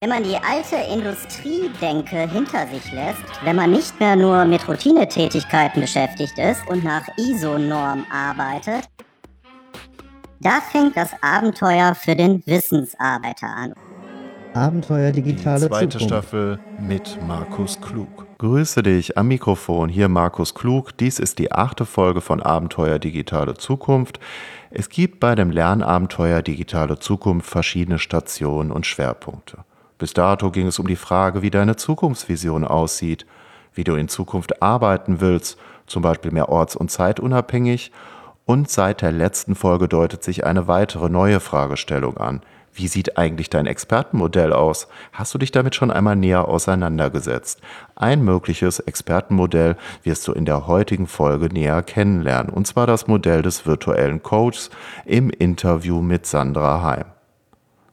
Wenn man die alte Industriedenke hinter sich lässt, wenn man nicht mehr nur mit Routinetätigkeiten beschäftigt ist und nach ISO-Norm arbeitet, da fängt das Abenteuer für den Wissensarbeiter an. Abenteuer digitale Die zweite Zukunft. Staffel mit Markus Klug. Grüße dich am Mikrofon, hier Markus Klug. Dies ist die achte Folge von Abenteuer digitale Zukunft. Es gibt bei dem Lernabenteuer digitale Zukunft verschiedene Stationen und Schwerpunkte. Bis dato ging es um die Frage, wie deine Zukunftsvision aussieht, wie du in Zukunft arbeiten willst, zum Beispiel mehr orts- und zeitunabhängig. Und seit der letzten Folge deutet sich eine weitere neue Fragestellung an. Wie sieht eigentlich dein Expertenmodell aus? Hast du dich damit schon einmal näher auseinandergesetzt? Ein mögliches Expertenmodell wirst du in der heutigen Folge näher kennenlernen, und zwar das Modell des virtuellen Coaches im Interview mit Sandra Heim.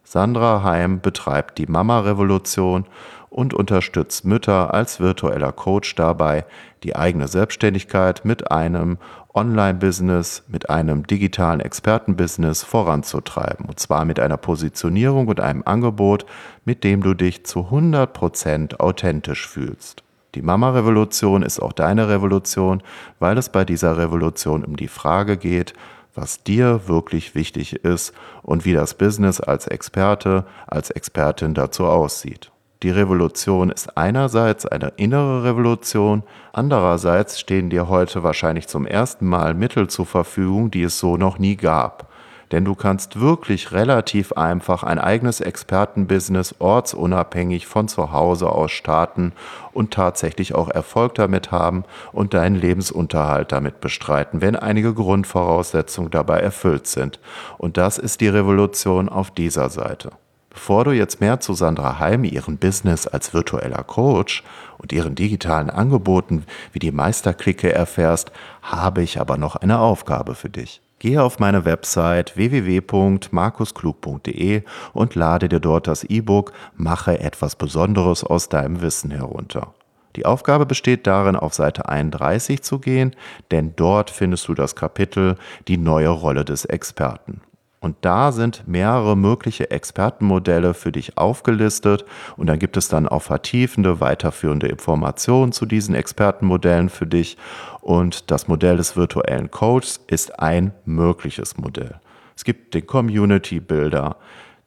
Sandra Heim betreibt die Mama-Revolution und unterstützt Mütter als virtueller Coach dabei, die eigene Selbstständigkeit mit einem Online-Business, mit einem digitalen Expertenbusiness voranzutreiben. Und zwar mit einer Positionierung und einem Angebot, mit dem du dich zu 100% authentisch fühlst. Die Mama-Revolution ist auch deine Revolution, weil es bei dieser Revolution um die Frage geht, was dir wirklich wichtig ist und wie das Business als Experte, als Expertin dazu aussieht. Die Revolution ist einerseits eine innere Revolution, andererseits stehen dir heute wahrscheinlich zum ersten Mal Mittel zur Verfügung, die es so noch nie gab. Denn du kannst wirklich relativ einfach ein eigenes Expertenbusiness ortsunabhängig von zu Hause aus starten und tatsächlich auch Erfolg damit haben und deinen Lebensunterhalt damit bestreiten, wenn einige Grundvoraussetzungen dabei erfüllt sind. Und das ist die Revolution auf dieser Seite. Bevor du jetzt mehr zu Sandra Heim, ihrem Business als virtueller Coach und ihren digitalen Angeboten wie die Meisterklicke erfährst, habe ich aber noch eine Aufgabe für dich. Gehe auf meine Website www.markusklug.de und lade dir dort das E-Book Mache etwas Besonderes aus deinem Wissen herunter. Die Aufgabe besteht darin, auf Seite 31 zu gehen, denn dort findest du das Kapitel Die neue Rolle des Experten. Und da sind mehrere mögliche Expertenmodelle für dich aufgelistet. Und dann gibt es dann auch vertiefende, weiterführende Informationen zu diesen Expertenmodellen für dich. Und das Modell des virtuellen Coaches ist ein mögliches Modell. Es gibt den Community Builder,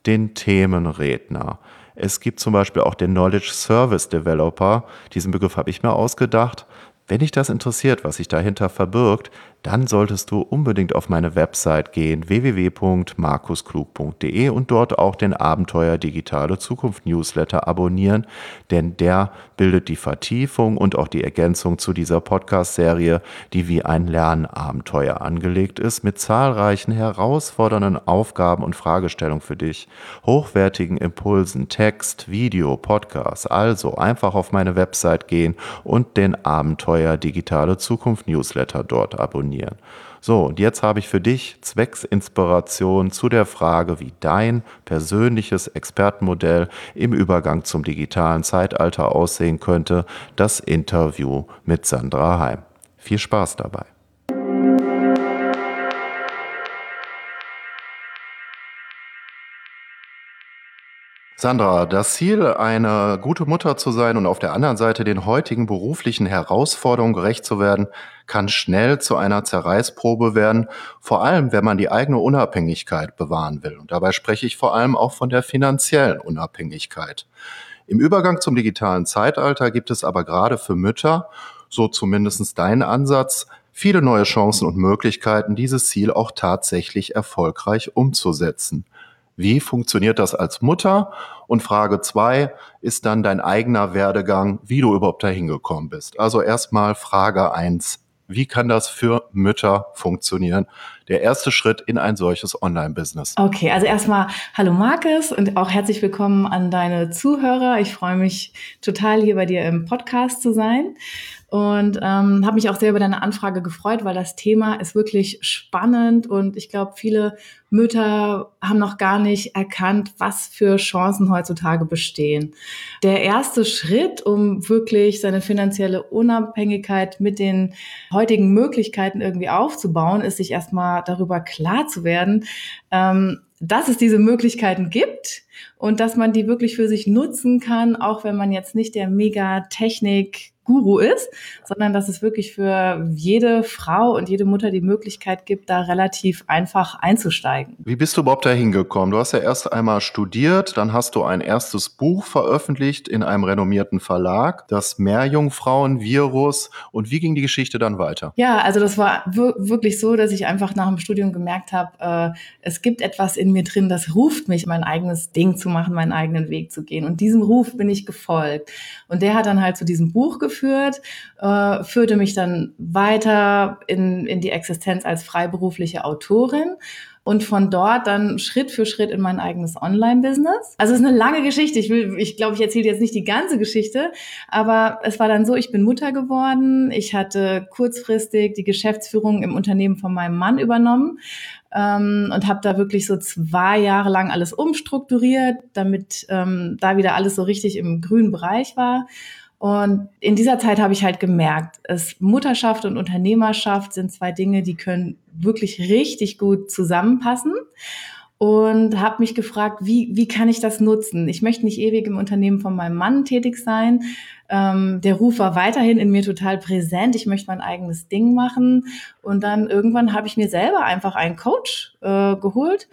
den Themenredner. Es gibt zum Beispiel auch den Knowledge Service Developer. Diesen Begriff habe ich mir ausgedacht. Wenn dich das interessiert, was sich dahinter verbirgt, dann solltest du unbedingt auf meine Website gehen www.markusklug.de und dort auch den Abenteuer Digitale Zukunft Newsletter abonnieren, denn der bildet die Vertiefung und auch die Ergänzung zu dieser Podcast-Serie, die wie ein Lernabenteuer angelegt ist, mit zahlreichen herausfordernden Aufgaben und Fragestellungen für dich, hochwertigen Impulsen, Text, Video, Podcast. Also einfach auf meine Website gehen und den Abenteuer Digitale Zukunft Newsletter dort abonnieren. So, und jetzt habe ich für dich zwecks Inspiration zu der Frage, wie dein persönliches Expertenmodell im Übergang zum digitalen Zeitalter aussehen könnte, das Interview mit Sandra Heim. Viel Spaß dabei. Sandra, das Ziel, eine gute Mutter zu sein und auf der anderen Seite den heutigen beruflichen Herausforderungen gerecht zu werden, kann schnell zu einer Zerreißprobe werden, vor allem wenn man die eigene Unabhängigkeit bewahren will. Und dabei spreche ich vor allem auch von der finanziellen Unabhängigkeit. Im Übergang zum digitalen Zeitalter gibt es aber gerade für Mütter, so zumindest dein Ansatz, viele neue Chancen und Möglichkeiten, dieses Ziel auch tatsächlich erfolgreich umzusetzen. Wie funktioniert das als Mutter? Und Frage zwei ist dann dein eigener Werdegang, wie du überhaupt dahin gekommen bist. Also erstmal Frage eins. Wie kann das für Mütter funktionieren? Der erste Schritt in ein solches Online-Business. Okay, also erstmal hallo Markus und auch herzlich willkommen an deine Zuhörer. Ich freue mich total hier bei dir im Podcast zu sein und ähm, habe mich auch sehr über deine Anfrage gefreut, weil das Thema ist wirklich spannend und ich glaube, viele Mütter haben noch gar nicht erkannt, was für Chancen heutzutage bestehen. Der erste Schritt, um wirklich seine finanzielle Unabhängigkeit mit den heutigen Möglichkeiten irgendwie aufzubauen, ist sich erstmal darüber klar zu werden, ähm, dass es diese Möglichkeiten gibt und dass man die wirklich für sich nutzen kann, auch wenn man jetzt nicht der Mega-Technik Guru ist, sondern dass es wirklich für jede Frau und jede Mutter die Möglichkeit gibt, da relativ einfach einzusteigen. Wie bist du überhaupt da hingekommen? Du hast ja erst einmal studiert, dann hast du ein erstes Buch veröffentlicht in einem renommierten Verlag, das Meerjungfrauen-Virus. Und wie ging die Geschichte dann weiter? Ja, also das war wirklich so, dass ich einfach nach dem Studium gemerkt habe, äh, es gibt etwas in mir drin, das ruft mich, mein eigenes Ding zu machen, meinen eigenen Weg zu gehen. Und diesem Ruf bin ich gefolgt. Und der hat dann halt zu diesem Buch geführt geführt, äh, führte mich dann weiter in, in die Existenz als freiberufliche Autorin und von dort dann Schritt für Schritt in mein eigenes Online-Business. Also es ist eine lange Geschichte. Ich will, ich glaube, ich erzähle jetzt nicht die ganze Geschichte, aber es war dann so, ich bin Mutter geworden. Ich hatte kurzfristig die Geschäftsführung im Unternehmen von meinem Mann übernommen ähm, und habe da wirklich so zwei Jahre lang alles umstrukturiert, damit ähm, da wieder alles so richtig im grünen Bereich war. Und in dieser Zeit habe ich halt gemerkt, es Mutterschaft und Unternehmerschaft sind zwei Dinge, die können wirklich richtig gut zusammenpassen. Und habe mich gefragt, wie, wie kann ich das nutzen? Ich möchte nicht ewig im Unternehmen von meinem Mann tätig sein. Ähm, der Ruf war weiterhin in mir total präsent. Ich möchte mein eigenes Ding machen. Und dann irgendwann habe ich mir selber einfach einen Coach äh, geholt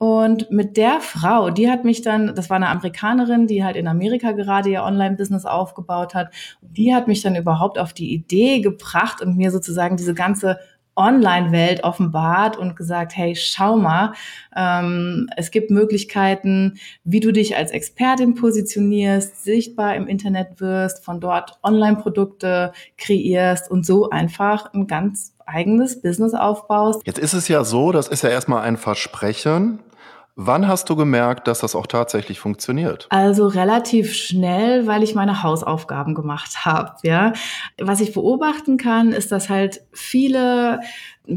und mit der Frau, die hat mich dann, das war eine Amerikanerin, die halt in Amerika gerade ihr Online-Business aufgebaut hat, die hat mich dann überhaupt auf die Idee gebracht und mir sozusagen diese ganze Online-Welt offenbart und gesagt, hey, schau mal, ähm, es gibt Möglichkeiten, wie du dich als Expertin positionierst, sichtbar im Internet wirst, von dort Online-Produkte kreierst und so einfach ein ganz eigenes Business aufbaust. Jetzt ist es ja so, das ist ja erstmal ein Versprechen. Wann hast du gemerkt, dass das auch tatsächlich funktioniert? Also relativ schnell, weil ich meine Hausaufgaben gemacht habe. Ja, was ich beobachten kann, ist, dass halt viele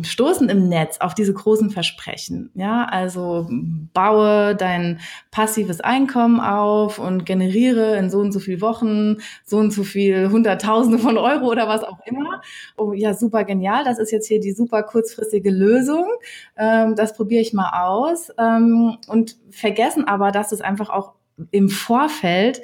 stoßen im Netz auf diese großen Versprechen. Ja, also baue dein passives Einkommen auf und generiere in so und so viel Wochen so und so viel Hunderttausende von Euro oder was auch immer. Oh ja, super genial. Das ist jetzt hier die super kurzfristige Lösung. Ähm, das probiere ich mal aus ähm, und vergessen aber, dass es einfach auch im Vorfeld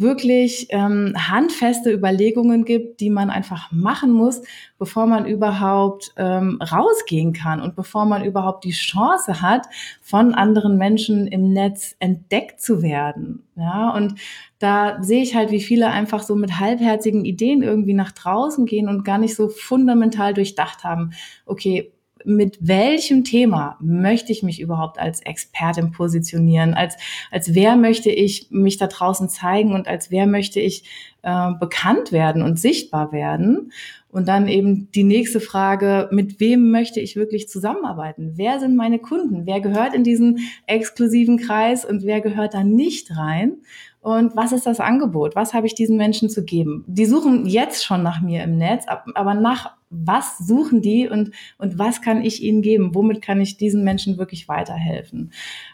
wirklich ähm, handfeste Überlegungen gibt, die man einfach machen muss, bevor man überhaupt ähm, rausgehen kann und bevor man überhaupt die Chance hat, von anderen Menschen im Netz entdeckt zu werden. Ja, und da sehe ich halt, wie viele einfach so mit halbherzigen Ideen irgendwie nach draußen gehen und gar nicht so fundamental durchdacht haben, okay, mit welchem Thema möchte ich mich überhaupt als Expertin positionieren? Als, als wer möchte ich mich da draußen zeigen und als wer möchte ich äh, bekannt werden und sichtbar werden? Und dann eben die nächste Frage, mit wem möchte ich wirklich zusammenarbeiten? Wer sind meine Kunden? Wer gehört in diesen exklusiven Kreis und wer gehört da nicht rein? Und was ist das Angebot? Was habe ich diesen Menschen zu geben? Die suchen jetzt schon nach mir im Netz, aber nach was suchen die und, und was kann ich ihnen geben? Womit kann ich diesen Menschen wirklich weiterhelfen?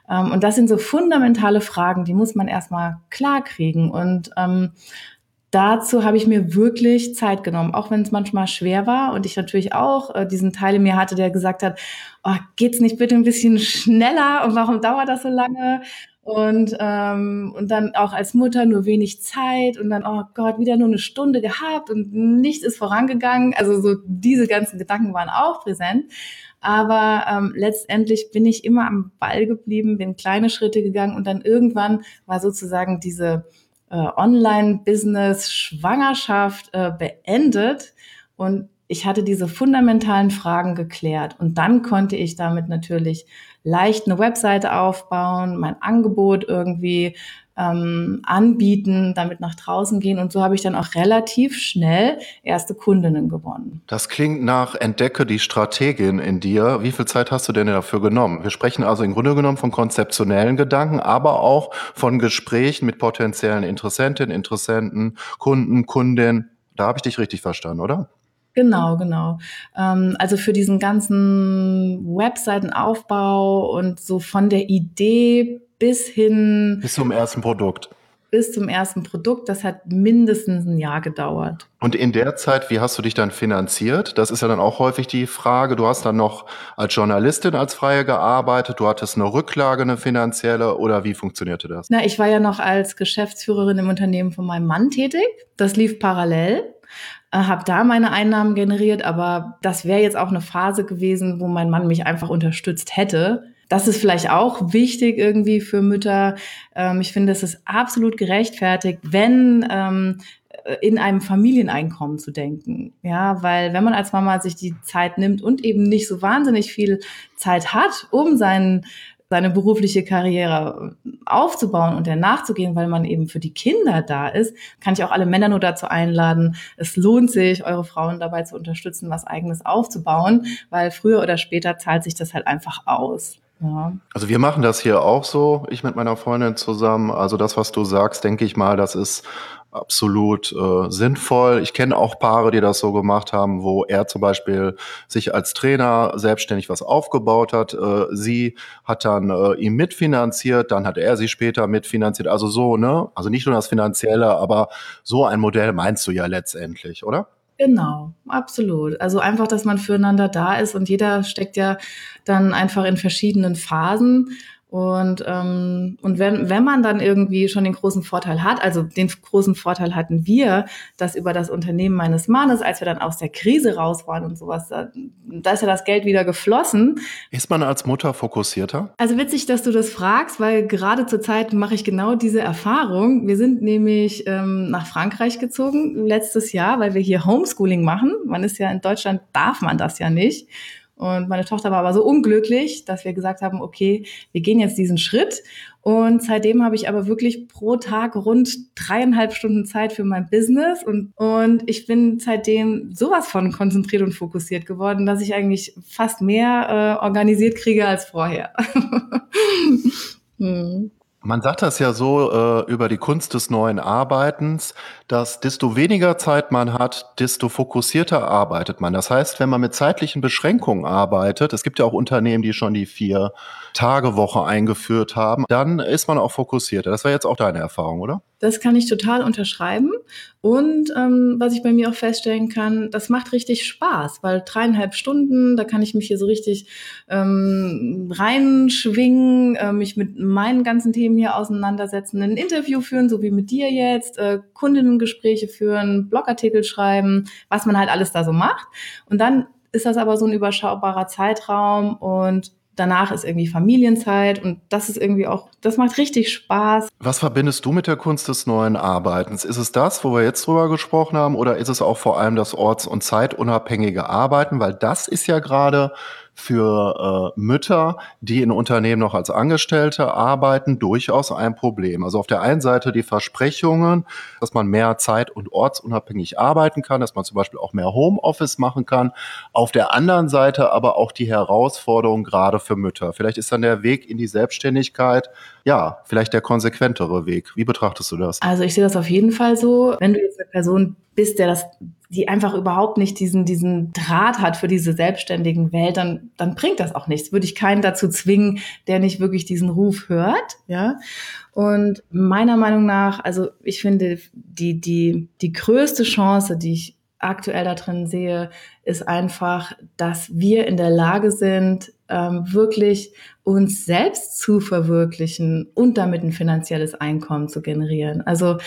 Ähm, und das sind so fundamentale Fragen, die muss man erstmal klar kriegen. Und ähm, dazu habe ich mir wirklich Zeit genommen, auch wenn es manchmal schwer war und ich natürlich auch äh, diesen Teil in mir hatte, der gesagt hat, oh, geht's nicht bitte ein bisschen schneller und warum dauert das so lange? Und, ähm, und dann auch als Mutter nur wenig Zeit und dann, oh Gott, wieder nur eine Stunde gehabt und nichts ist vorangegangen. Also so diese ganzen Gedanken waren auch präsent. Aber ähm, letztendlich bin ich immer am Ball geblieben, bin kleine Schritte gegangen und dann irgendwann war sozusagen diese äh, Online-Business-Schwangerschaft äh, beendet und ich hatte diese fundamentalen Fragen geklärt und dann konnte ich damit natürlich leicht eine Webseite aufbauen, mein Angebot irgendwie ähm, anbieten, damit nach draußen gehen. Und so habe ich dann auch relativ schnell erste Kundinnen gewonnen. Das klingt nach Entdecke die Strategin in dir. Wie viel Zeit hast du denn dafür genommen? Wir sprechen also im Grunde genommen von konzeptionellen Gedanken, aber auch von Gesprächen mit potenziellen Interessentinnen, Interessenten, Kunden, Kundinnen. Da habe ich dich richtig verstanden, oder? Genau, genau. Ähm, also für diesen ganzen Webseitenaufbau und so von der Idee bis hin. Bis zum ersten Produkt. bis zum ersten Produkt, das hat mindestens ein Jahr gedauert. Und in der Zeit, wie hast du dich dann finanziert? Das ist ja dann auch häufig die Frage. Du hast dann noch als Journalistin als Freie gearbeitet, du hattest eine Rücklage, eine finanzielle oder wie funktionierte das? Na, ich war ja noch als Geschäftsführerin im Unternehmen von meinem Mann tätig. Das lief parallel habe da meine Einnahmen generiert, aber das wäre jetzt auch eine Phase gewesen, wo mein Mann mich einfach unterstützt hätte. Das ist vielleicht auch wichtig irgendwie für Mütter. Ähm, ich finde, es ist absolut gerechtfertigt, wenn ähm, in einem Familieneinkommen zu denken. Ja, weil wenn man als Mama sich die Zeit nimmt und eben nicht so wahnsinnig viel Zeit hat, um seinen seine berufliche Karriere aufzubauen und der nachzugehen, weil man eben für die Kinder da ist, kann ich auch alle Männer nur dazu einladen. Es lohnt sich, eure Frauen dabei zu unterstützen, was eigenes aufzubauen, weil früher oder später zahlt sich das halt einfach aus. Also wir machen das hier auch so, ich mit meiner Freundin zusammen. Also das, was du sagst, denke ich mal, das ist absolut äh, sinnvoll. Ich kenne auch Paare, die das so gemacht haben, wo er zum Beispiel sich als Trainer selbstständig was aufgebaut hat. Äh, sie hat dann äh, ihm mitfinanziert, dann hat er sie später mitfinanziert. Also so, ne? Also nicht nur das Finanzielle, aber so ein Modell meinst du ja letztendlich, oder? Genau, absolut. Also einfach, dass man füreinander da ist und jeder steckt ja dann einfach in verschiedenen Phasen. Und, ähm, und wenn, wenn man dann irgendwie schon den großen Vorteil hat, also den großen Vorteil hatten wir, dass über das Unternehmen meines Mannes, als wir dann aus der Krise raus waren und sowas, da, da ist ja das Geld wieder geflossen. Ist man als Mutter fokussierter? Also witzig, dass du das fragst, weil gerade zur Zeit mache ich genau diese Erfahrung. Wir sind nämlich ähm, nach Frankreich gezogen letztes Jahr, weil wir hier Homeschooling machen. Man ist ja in Deutschland, darf man das ja nicht. Und meine Tochter war aber so unglücklich, dass wir gesagt haben, okay, wir gehen jetzt diesen Schritt. Und seitdem habe ich aber wirklich pro Tag rund dreieinhalb Stunden Zeit für mein Business. Und, und ich bin seitdem sowas von konzentriert und fokussiert geworden, dass ich eigentlich fast mehr äh, organisiert kriege als vorher. hm. Man sagt das ja so äh, über die Kunst des neuen Arbeitens, dass desto weniger Zeit man hat, desto fokussierter arbeitet man. Das heißt, wenn man mit zeitlichen Beschränkungen arbeitet, es gibt ja auch Unternehmen, die schon die vier Tage Woche eingeführt haben, dann ist man auch fokussierter. Das war jetzt auch deine Erfahrung, oder? Das kann ich total unterschreiben. Und ähm, was ich bei mir auch feststellen kann, das macht richtig Spaß, weil dreieinhalb Stunden, da kann ich mich hier so richtig ähm, reinschwingen, äh, mich mit meinen ganzen Themen hier auseinandersetzen, ein Interview führen, so wie mit dir jetzt, äh, Kundinnengespräche führen, Blogartikel schreiben, was man halt alles da so macht. Und dann ist das aber so ein überschaubarer Zeitraum und danach ist irgendwie Familienzeit und das ist irgendwie auch, das macht richtig Spaß. Was verbindest du mit der Kunst des neuen Arbeitens? Ist es das, wo wir jetzt drüber gesprochen haben, oder ist es auch vor allem das orts- und zeitunabhängige Arbeiten? Weil das ist ja gerade für äh, Mütter, die in Unternehmen noch als Angestellte arbeiten, durchaus ein Problem. Also auf der einen Seite die Versprechungen, dass man mehr zeit- und ortsunabhängig arbeiten kann, dass man zum Beispiel auch mehr Homeoffice machen kann. Auf der anderen Seite aber auch die Herausforderung gerade für Mütter. Vielleicht ist dann der Weg in die Selbstständigkeit, ja, vielleicht der konsequentere Weg. Wie betrachtest du das? Also ich sehe das auf jeden Fall so. Wenn du jetzt eine Person bist, der das die einfach überhaupt nicht diesen, diesen Draht hat für diese selbstständigen Welt, dann, dann bringt das auch nichts. Würde ich keinen dazu zwingen, der nicht wirklich diesen Ruf hört, ja. Und meiner Meinung nach, also ich finde, die, die, die größte Chance, die ich aktuell da drin sehe, ist einfach, dass wir in der Lage sind, ähm, wirklich uns selbst zu verwirklichen und damit ein finanzielles Einkommen zu generieren. Also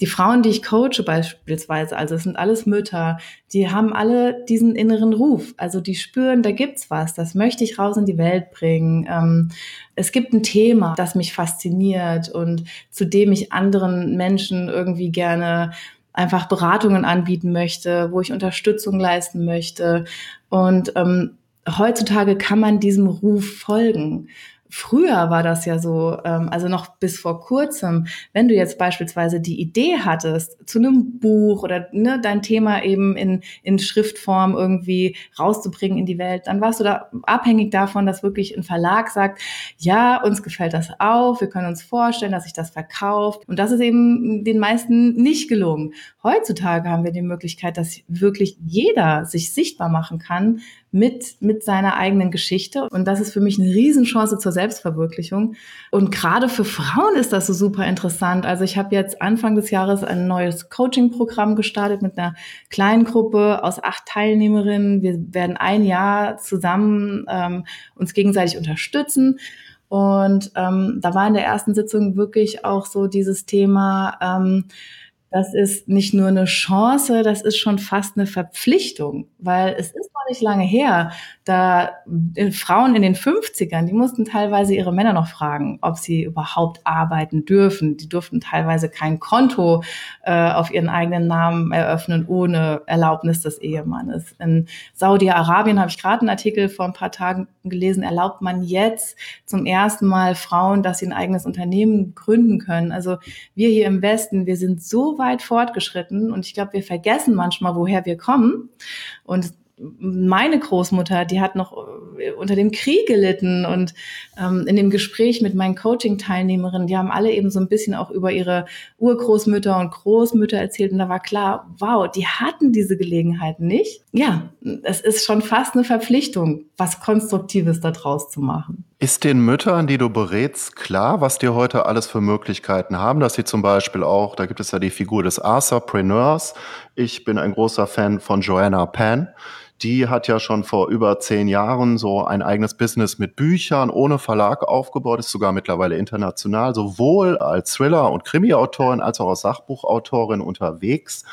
die Frauen, die ich coache beispielsweise, also es sind alles Mütter, die haben alle diesen inneren Ruf. Also die spüren, da gibt's was, das möchte ich raus in die Welt bringen. Ähm, es gibt ein Thema, das mich fasziniert und zu dem ich anderen Menschen irgendwie gerne einfach Beratungen anbieten möchte, wo ich Unterstützung leisten möchte. Und ähm, heutzutage kann man diesem Ruf folgen. Früher war das ja so, ähm, also noch bis vor kurzem, wenn du jetzt beispielsweise die Idee hattest, zu einem Buch oder ne, dein Thema eben in, in Schriftform irgendwie rauszubringen in die Welt, dann warst du da abhängig davon, dass wirklich ein Verlag sagt, ja, uns gefällt das auch, wir können uns vorstellen, dass sich das verkauft. Und das ist eben den meisten nicht gelungen. Heutzutage haben wir die Möglichkeit, dass wirklich jeder sich sichtbar machen kann mit, mit seiner eigenen Geschichte. Und das ist für mich eine Riesenchance zur Selbstverwirklichung. Und gerade für Frauen ist das so super interessant. Also ich habe jetzt Anfang des Jahres ein neues Coaching-Programm gestartet mit einer kleinen Gruppe aus acht Teilnehmerinnen. Wir werden ein Jahr zusammen ähm, uns gegenseitig unterstützen. Und ähm, da war in der ersten Sitzung wirklich auch so dieses Thema, ähm, das ist nicht nur eine Chance, das ist schon fast eine Verpflichtung, weil es ist noch nicht lange her, da äh, Frauen in den 50ern, die mussten teilweise ihre Männer noch fragen, ob sie überhaupt arbeiten dürfen. Die durften teilweise kein Konto äh, auf ihren eigenen Namen eröffnen ohne Erlaubnis des Ehemannes. In Saudi-Arabien habe ich gerade einen Artikel vor ein paar Tagen gelesen, erlaubt man jetzt zum ersten Mal Frauen, dass sie ein eigenes Unternehmen gründen können. Also wir hier im Westen, wir sind so weit fortgeschritten und ich glaube, wir vergessen manchmal, woher wir kommen. Und meine Großmutter, die hat noch äh, unter dem Krieg gelitten und ähm, in dem Gespräch mit meinen Coaching-Teilnehmerinnen, die haben alle eben so ein bisschen auch über ihre Urgroßmütter und Großmütter erzählt und da war klar, wow, die hatten diese Gelegenheit nicht. Ja, es ist schon fast eine Verpflichtung, was Konstruktives daraus zu machen. Ist den Müttern, die du berätst, klar, was die heute alles für Möglichkeiten haben, dass sie zum Beispiel auch, da gibt es ja die Figur des Arthurpreneurs. Ich bin ein großer Fan von Joanna Penn die hat ja schon vor über zehn Jahren so ein eigenes Business mit Büchern ohne Verlag aufgebaut, ist sogar mittlerweile international, sowohl als Thriller- und Krimi-Autorin als auch als Sachbuchautorin unterwegs.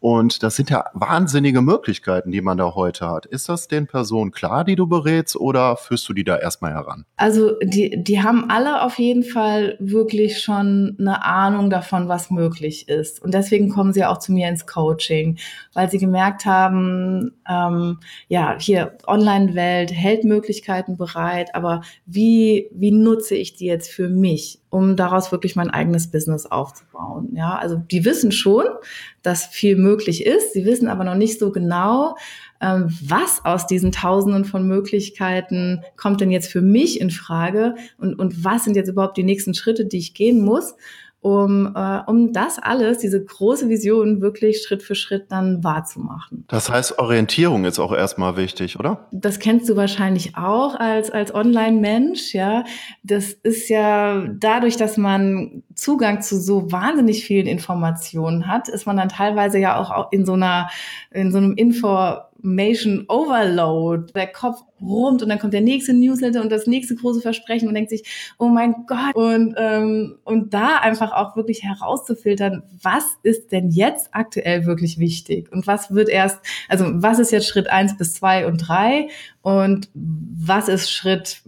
Und das sind ja wahnsinnige Möglichkeiten, die man da heute hat. Ist das den Personen klar, die du berätst, oder führst du die da erstmal heran? Also die, die haben alle auf jeden Fall wirklich schon eine Ahnung davon, was möglich ist. Und deswegen kommen sie auch zu mir ins Coaching, weil sie gemerkt haben, ähm, ja, hier Online-Welt hält Möglichkeiten bereit, aber wie, wie nutze ich die jetzt für mich? Um daraus wirklich mein eigenes Business aufzubauen. Ja, also die wissen schon, dass viel möglich ist. Sie wissen aber noch nicht so genau, ähm, was aus diesen Tausenden von Möglichkeiten kommt denn jetzt für mich in Frage und, und was sind jetzt überhaupt die nächsten Schritte, die ich gehen muss um, äh, um das alles, diese große Vision wirklich Schritt für Schritt dann wahrzumachen. Das heißt, Orientierung ist auch erstmal wichtig, oder? Das kennst du wahrscheinlich auch als, als Online-Mensch, ja. Das ist ja dadurch, dass man Zugang zu so wahnsinnig vielen Informationen hat, ist man dann teilweise ja auch in so einer, in so einem Info Information Overload. Der Kopf rund und dann kommt der nächste Newsletter und das nächste große Versprechen und denkt sich, oh mein Gott. Und, ähm, und da einfach auch wirklich herauszufiltern, was ist denn jetzt aktuell wirklich wichtig und was wird erst, also was ist jetzt Schritt eins bis zwei und drei und was ist Schritt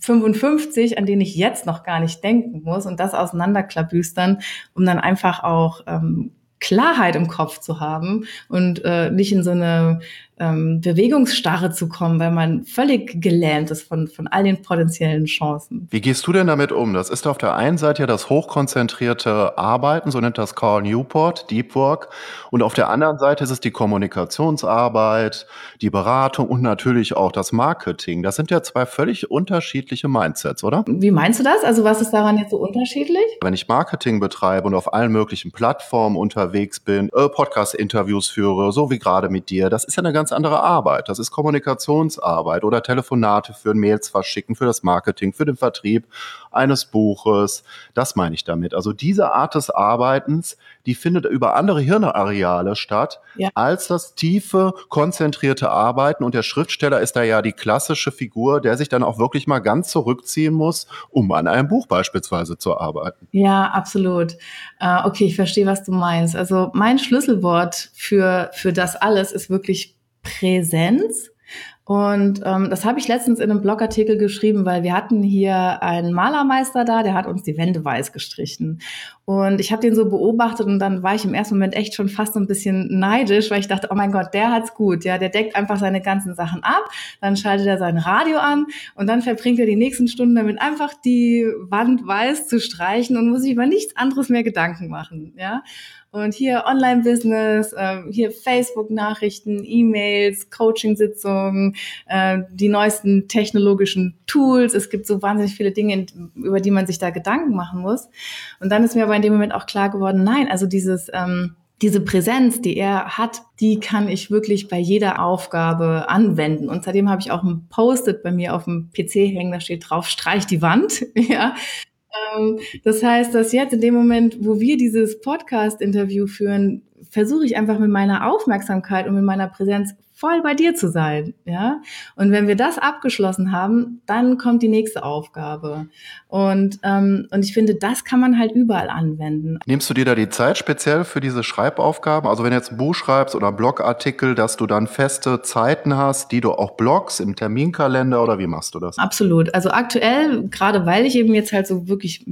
55, an den ich jetzt noch gar nicht denken muss und das auseinanderklabüstern, um dann einfach auch ähm, Klarheit im Kopf zu haben und äh, nicht in so eine ähm, Bewegungsstarre zu kommen, weil man völlig gelähmt ist von, von all den potenziellen Chancen. Wie gehst du denn damit um? Das ist auf der einen Seite ja das hochkonzentrierte Arbeiten, so nennt das Carl Newport, Deep Work. Und auf der anderen Seite ist es die Kommunikationsarbeit, die Beratung und natürlich auch das Marketing. Das sind ja zwei völlig unterschiedliche Mindsets, oder? Wie meinst du das? Also was ist daran jetzt so unterschiedlich? Wenn ich Marketing betreibe und auf allen möglichen Plattformen unterwegs bin, äh, Podcast-Interviews führe, so wie gerade mit dir, das ist ja eine ganz ganz andere Arbeit. Das ist Kommunikationsarbeit oder Telefonate führen, Mails verschicken für das Marketing, für den Vertrieb eines Buches. Das meine ich damit. Also diese Art des Arbeitens, die findet über andere Hirnareale statt, ja. als das tiefe, konzentrierte Arbeiten. Und der Schriftsteller ist da ja die klassische Figur, der sich dann auch wirklich mal ganz zurückziehen muss, um an einem Buch beispielsweise zu arbeiten. Ja, absolut. Äh, okay, ich verstehe, was du meinst. Also mein Schlüsselwort für, für das alles ist wirklich Präsenz. Und ähm, das habe ich letztens in einem Blogartikel geschrieben, weil wir hatten hier einen Malermeister da, der hat uns die Wände weiß gestrichen. Und ich habe den so beobachtet und dann war ich im ersten Moment echt schon fast so ein bisschen neidisch, weil ich dachte, oh mein Gott, der hat's gut. Ja, der deckt einfach seine ganzen Sachen ab, dann schaltet er sein Radio an und dann verbringt er die nächsten Stunden damit, einfach die Wand weiß zu streichen und muss sich über nichts anderes mehr Gedanken machen. Ja. Und hier Online-Business, äh, hier Facebook-Nachrichten, E-Mails, Coaching-Sitzungen, äh, die neuesten technologischen Tools. Es gibt so wahnsinnig viele Dinge, über die man sich da Gedanken machen muss. Und dann ist mir aber in dem Moment auch klar geworden, nein, also dieses... Ähm, diese Präsenz, die er hat, die kann ich wirklich bei jeder Aufgabe anwenden. Und seitdem habe ich auch ein Post-it bei mir auf dem PC hängen, da steht drauf, streich die Wand. ja. Ähm, das heißt, dass jetzt in dem Moment, wo wir dieses Podcast-Interview führen, versuche ich einfach mit meiner Aufmerksamkeit und mit meiner Präsenz voll bei dir zu sein, ja. Und wenn wir das abgeschlossen haben, dann kommt die nächste Aufgabe. Und ähm, und ich finde, das kann man halt überall anwenden. Nimmst du dir da die Zeit speziell für diese Schreibaufgaben? Also wenn du jetzt ein Buch schreibst oder einen Blogartikel, dass du dann feste Zeiten hast, die du auch blockst im Terminkalender oder wie machst du das? Absolut. Also aktuell, gerade weil ich eben jetzt halt so wirklich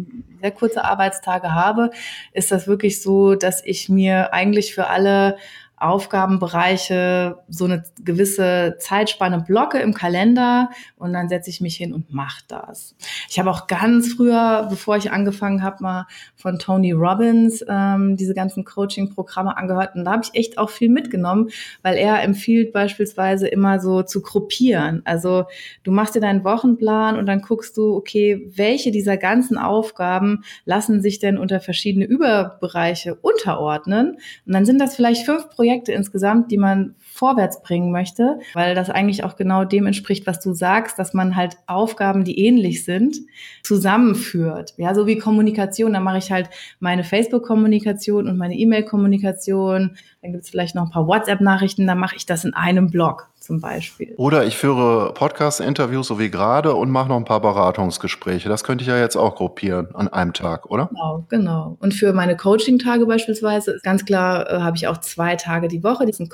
sehr kurze Arbeitstage habe, ist das wirklich so, dass ich mir eigentlich für alle Aufgabenbereiche so eine gewisse Zeitspanne blocke im Kalender und dann setze ich mich hin und mache das. Ich habe auch ganz früher, bevor ich angefangen habe, mal von Tony Robbins ähm, diese ganzen Coaching-Programme angehört und da habe ich echt auch viel mitgenommen, weil er empfiehlt beispielsweise immer so zu gruppieren. Also du machst dir deinen Wochenplan und dann guckst du, okay, welche dieser ganzen Aufgaben lassen sich denn unter verschiedene Überbereiche unterordnen und dann sind das vielleicht fünf Projekte, Projekte insgesamt, die man vorwärts bringen möchte, weil das eigentlich auch genau dem entspricht, was du sagst, dass man halt Aufgaben, die ähnlich sind, zusammenführt. Ja, so wie Kommunikation, da mache ich halt meine Facebook-Kommunikation und meine E-Mail-Kommunikation, dann gibt es vielleicht noch ein paar WhatsApp-Nachrichten, da mache ich das in einem Blog zum Beispiel. Oder ich führe Podcast-Interviews so wie gerade und mache noch ein paar Beratungsgespräche. Das könnte ich ja jetzt auch gruppieren an einem Tag, oder? Genau, genau. Und für meine Coaching-Tage beispielsweise ist ganz klar, äh, habe ich auch zwei Tage die Woche, die sind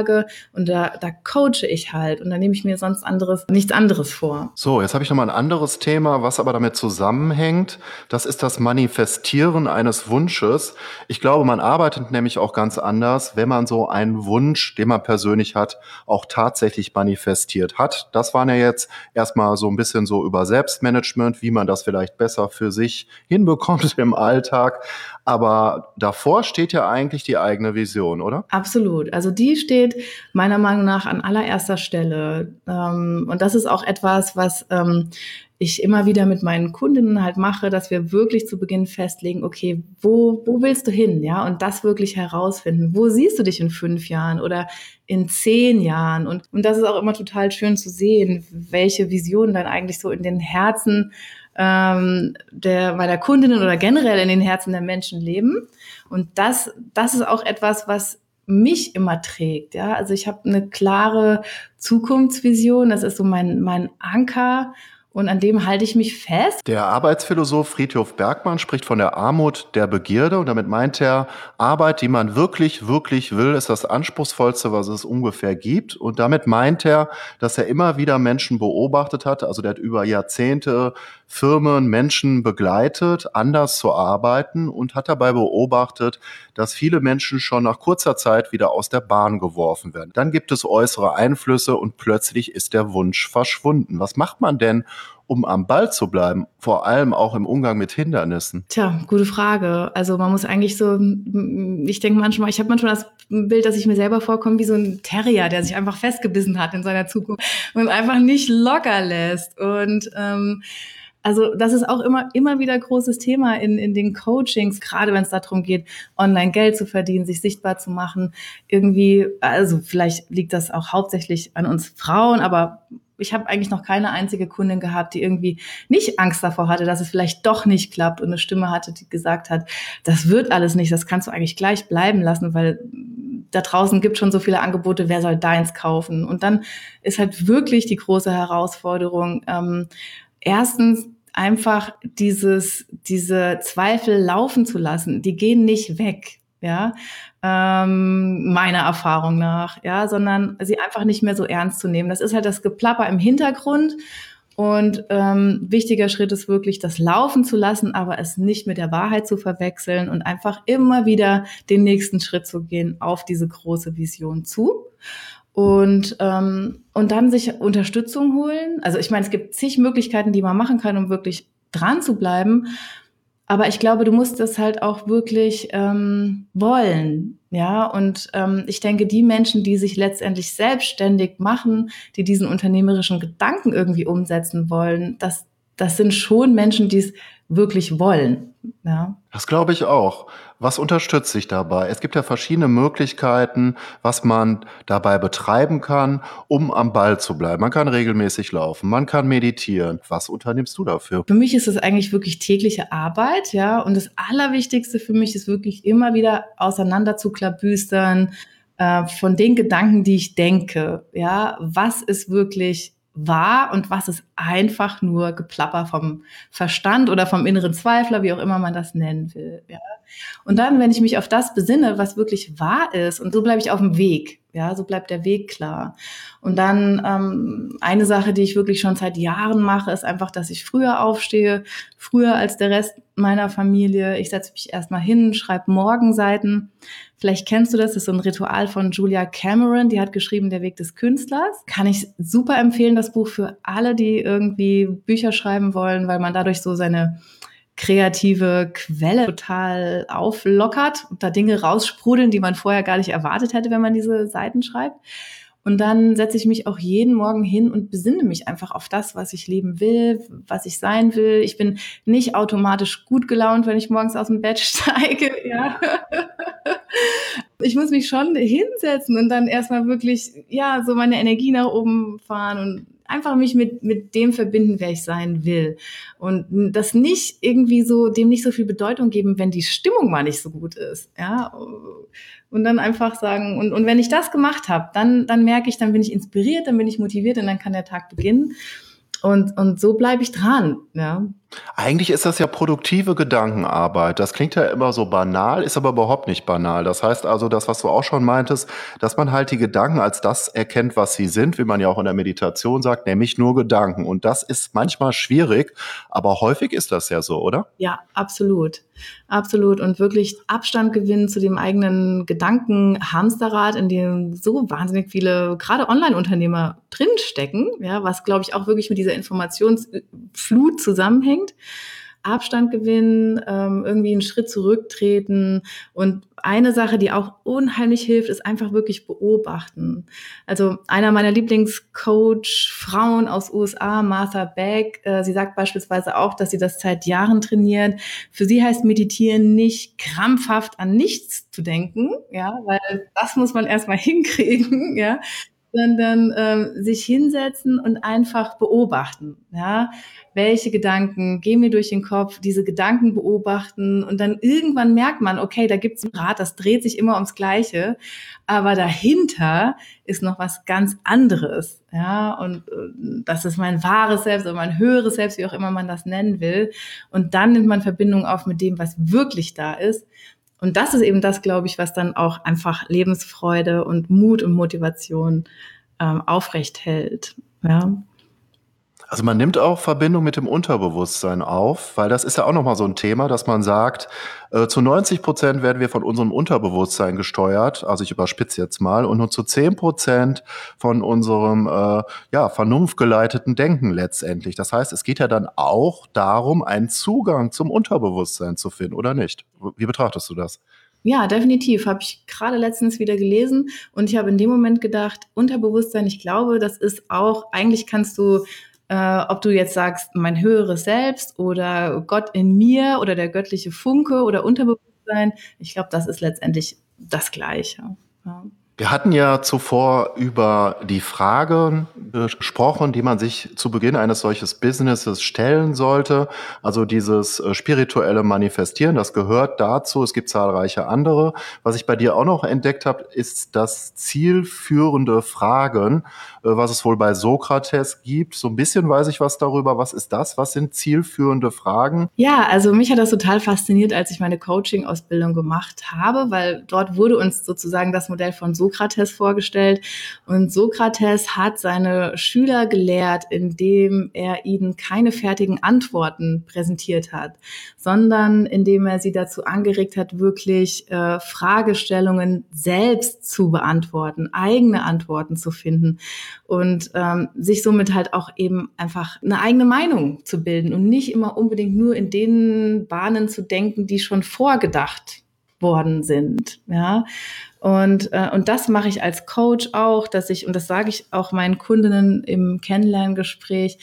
Coaching-Tage und da, da coache ich halt und da nehme ich mir sonst anderes, nichts anderes vor. So, jetzt habe ich noch mal ein anderes Thema, was aber damit zusammenhängt. Das ist das Manifestieren eines Wunsches. Ich glaube, man arbeitet nämlich auch ganz anders, wenn man so einen Wunsch, den man persönlich hat, auch tatsächlich manifestiert hat. Das waren ja jetzt erstmal so ein bisschen so über Selbstmanagement, wie man das vielleicht besser für sich hinbekommt im Alltag. Aber davor steht ja eigentlich die eigene Vision, oder? Absolut. Also die steht meiner Meinung nach an allererster Stelle. Ähm, und das ist auch etwas, was ähm, ich immer wieder mit meinen Kundinnen halt mache, dass wir wirklich zu Beginn festlegen, okay, wo, wo willst du hin? Ja, und das wirklich herausfinden. Wo siehst du dich in fünf Jahren oder in zehn Jahren? Und, und das ist auch immer total schön zu sehen, welche Visionen dann eigentlich so in den Herzen ähm, der, meiner Kundinnen oder generell in den Herzen der Menschen leben. Und das, das ist auch etwas, was mich immer trägt. Ja, also ich habe eine klare Zukunftsvision. Das ist so mein mein Anker und an dem halte ich mich fest. Der Arbeitsphilosoph Friedhof Bergmann spricht von der Armut der Begierde und damit meint er, Arbeit, die man wirklich, wirklich will, ist das anspruchsvollste, was es ungefähr gibt. Und damit meint er, dass er immer wieder Menschen beobachtet hat, also der hat über Jahrzehnte Firmen, Menschen begleitet, anders zu arbeiten und hat dabei beobachtet, dass viele Menschen schon nach kurzer Zeit wieder aus der Bahn geworfen werden. Dann gibt es äußere Einflüsse und plötzlich ist der Wunsch verschwunden. Was macht man denn, um am Ball zu bleiben, vor allem auch im Umgang mit Hindernissen? Tja, gute Frage. Also man muss eigentlich so, ich denke manchmal, ich habe manchmal das Bild, dass ich mir selber vorkomme wie so ein Terrier, der sich einfach festgebissen hat in seiner Zukunft und einfach nicht locker lässt. Und ähm, also das ist auch immer, immer wieder großes Thema in, in den Coachings, gerade wenn es darum geht, online Geld zu verdienen, sich sichtbar zu machen. Irgendwie, also vielleicht liegt das auch hauptsächlich an uns Frauen, aber ich habe eigentlich noch keine einzige Kundin gehabt, die irgendwie nicht Angst davor hatte, dass es vielleicht doch nicht klappt und eine Stimme hatte, die gesagt hat, das wird alles nicht, das kannst du eigentlich gleich bleiben lassen, weil da draußen gibt schon so viele Angebote, wer soll deins kaufen? Und dann ist halt wirklich die große Herausforderung, ähm, erstens einfach dieses, diese Zweifel laufen zu lassen. Die gehen nicht weg, ja, ähm, meiner Erfahrung nach, ja, sondern sie einfach nicht mehr so ernst zu nehmen. Das ist halt das Geplapper im Hintergrund. Und ähm, wichtiger Schritt ist wirklich, das laufen zu lassen, aber es nicht mit der Wahrheit zu verwechseln und einfach immer wieder den nächsten Schritt zu gehen auf diese große Vision zu. Und, ähm, und dann sich Unterstützung holen. Also ich meine, es gibt zig Möglichkeiten, die man machen kann, um wirklich dran zu bleiben. Aber ich glaube, du musst es halt auch wirklich ähm, wollen. Ja, und ähm, ich denke, die Menschen, die sich letztendlich selbstständig machen, die diesen unternehmerischen Gedanken irgendwie umsetzen wollen, das, das sind schon Menschen, die es wirklich wollen. Ja. Das glaube ich auch. Was unterstützt sich dabei? Es gibt ja verschiedene Möglichkeiten, was man dabei betreiben kann, um am Ball zu bleiben. Man kann regelmäßig laufen, man kann meditieren. Was unternimmst du dafür? Für mich ist es eigentlich wirklich tägliche Arbeit, ja. Und das Allerwichtigste für mich ist wirklich immer wieder auseinander zu klabüstern äh, von den Gedanken, die ich denke. Ja, was ist wirklich wahr und was ist einfach nur Geplapper vom Verstand oder vom inneren Zweifler, wie auch immer man das nennen will. Ja. Und dann, wenn ich mich auf das besinne, was wirklich wahr ist, und so bleibe ich auf dem Weg, ja, so bleibt der Weg klar. Und dann ähm, eine Sache, die ich wirklich schon seit Jahren mache, ist einfach, dass ich früher aufstehe, früher als der Rest meiner Familie. Ich setze mich erstmal hin, schreibe Morgenseiten. Vielleicht kennst du das, das ist so ein Ritual von Julia Cameron, die hat geschrieben Der Weg des Künstlers. Kann ich super empfehlen, das Buch für alle, die irgendwie Bücher schreiben wollen, weil man dadurch so seine kreative Quelle total auflockert und da Dinge raussprudeln, die man vorher gar nicht erwartet hätte, wenn man diese Seiten schreibt. Und dann setze ich mich auch jeden Morgen hin und besinne mich einfach auf das, was ich leben will, was ich sein will. Ich bin nicht automatisch gut gelaunt, wenn ich morgens aus dem Bett steige. Ja. Ich muss mich schon hinsetzen und dann erstmal wirklich, ja, so meine Energie nach oben fahren und einfach mich mit, mit dem verbinden, wer ich sein will. Und das nicht irgendwie so, dem nicht so viel Bedeutung geben, wenn die Stimmung mal nicht so gut ist. Ja. Und dann einfach sagen, und, und wenn ich das gemacht habe, dann, dann merke ich, dann bin ich inspiriert, dann bin ich motiviert und dann kann der Tag beginnen. Und, und so bleibe ich dran. Ja. Eigentlich ist das ja produktive Gedankenarbeit. Das klingt ja immer so banal, ist aber überhaupt nicht banal. Das heißt also, das, was du auch schon meintest, dass man halt die Gedanken als das erkennt, was sie sind, wie man ja auch in der Meditation sagt, nämlich nur Gedanken. Und das ist manchmal schwierig, aber häufig ist das ja so, oder? Ja, absolut. Absolut. Und wirklich Abstand gewinnen zu dem eigenen Gedankenhamsterrad, in dem so wahnsinnig viele, gerade Online-Unternehmer drinstecken, ja, was glaube ich auch wirklich mit dieser Informationsflut zusammenhängt anfängt. Abstand gewinnen, ähm, irgendwie einen Schritt zurücktreten. Und eine Sache, die auch unheimlich hilft, ist einfach wirklich beobachten. Also einer meiner Lieblingscoach-Frauen aus USA, Martha Beck, äh, sie sagt beispielsweise auch, dass sie das seit Jahren trainiert. Für sie heißt Meditieren nicht krampfhaft an nichts zu denken, ja, weil das muss man erstmal hinkriegen, ja, sondern ähm, sich hinsetzen und einfach beobachten. Ja, welche Gedanken gehen mir durch den Kopf, diese Gedanken beobachten und dann irgendwann merkt man, okay, da gibt's ein Rad, das dreht sich immer ums Gleiche, aber dahinter ist noch was ganz anderes. Ja, und äh, das ist mein wahres Selbst oder mein höheres Selbst, wie auch immer man das nennen will. Und dann nimmt man Verbindung auf mit dem, was wirklich da ist. Und das ist eben das, glaube ich, was dann auch einfach Lebensfreude und Mut und Motivation ähm, aufrecht hält. Ja. Also man nimmt auch Verbindung mit dem Unterbewusstsein auf, weil das ist ja auch nochmal so ein Thema, dass man sagt, äh, zu 90 Prozent werden wir von unserem Unterbewusstsein gesteuert, also ich überspitze jetzt mal, und nur zu 10 Prozent von unserem äh, ja, vernunftgeleiteten Denken letztendlich. Das heißt, es geht ja dann auch darum, einen Zugang zum Unterbewusstsein zu finden, oder nicht? Wie betrachtest du das? Ja, definitiv. Habe ich gerade letztens wieder gelesen und ich habe in dem Moment gedacht, Unterbewusstsein, ich glaube, das ist auch, eigentlich kannst du äh, ob du jetzt sagst, mein höheres Selbst oder Gott in mir oder der göttliche Funke oder Unterbewusstsein, ich glaube, das ist letztendlich das Gleiche. Ja. Wir hatten ja zuvor über die Fragen gesprochen, die man sich zu Beginn eines solches Businesses stellen sollte. Also dieses äh, spirituelle Manifestieren, das gehört dazu. Es gibt zahlreiche andere. Was ich bei dir auch noch entdeckt habe, ist das zielführende Fragen, äh, was es wohl bei Sokrates gibt. So ein bisschen weiß ich was darüber. Was ist das? Was sind zielführende Fragen? Ja, also mich hat das total fasziniert, als ich meine Coaching-Ausbildung gemacht habe, weil dort wurde uns sozusagen das Modell von Sokrates Sokrates vorgestellt. Und Sokrates hat seine Schüler gelehrt, indem er ihnen keine fertigen Antworten präsentiert hat, sondern indem er sie dazu angeregt hat, wirklich äh, Fragestellungen selbst zu beantworten, eigene Antworten zu finden und ähm, sich somit halt auch eben einfach eine eigene Meinung zu bilden und nicht immer unbedingt nur in den Bahnen zu denken, die schon vorgedacht worden sind. Ja, und, äh, und das mache ich als Coach auch, dass ich, und das sage ich auch meinen Kundinnen im Kennenlerngespräch,